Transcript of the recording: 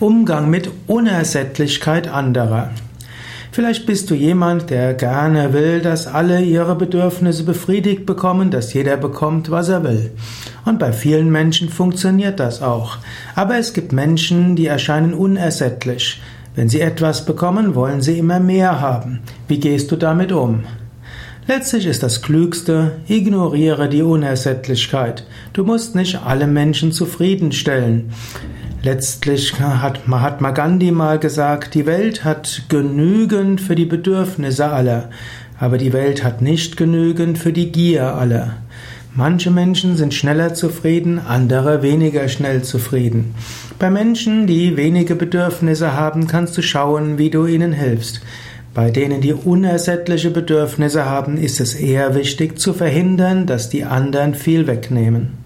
Umgang mit Unersättlichkeit anderer. Vielleicht bist du jemand, der gerne will, dass alle ihre Bedürfnisse befriedigt bekommen, dass jeder bekommt, was er will. Und bei vielen Menschen funktioniert das auch. Aber es gibt Menschen, die erscheinen unersättlich. Wenn sie etwas bekommen, wollen sie immer mehr haben. Wie gehst du damit um? Letztlich ist das Klügste, ignoriere die Unersättlichkeit. Du musst nicht alle Menschen zufriedenstellen. Letztlich hat Mahatma Gandhi mal gesagt, die Welt hat genügend für die Bedürfnisse aller, aber die Welt hat nicht genügend für die Gier aller. Manche Menschen sind schneller zufrieden, andere weniger schnell zufrieden. Bei Menschen, die wenige Bedürfnisse haben, kannst du schauen, wie du ihnen hilfst. Bei denen, die unersättliche Bedürfnisse haben, ist es eher wichtig zu verhindern, dass die anderen viel wegnehmen.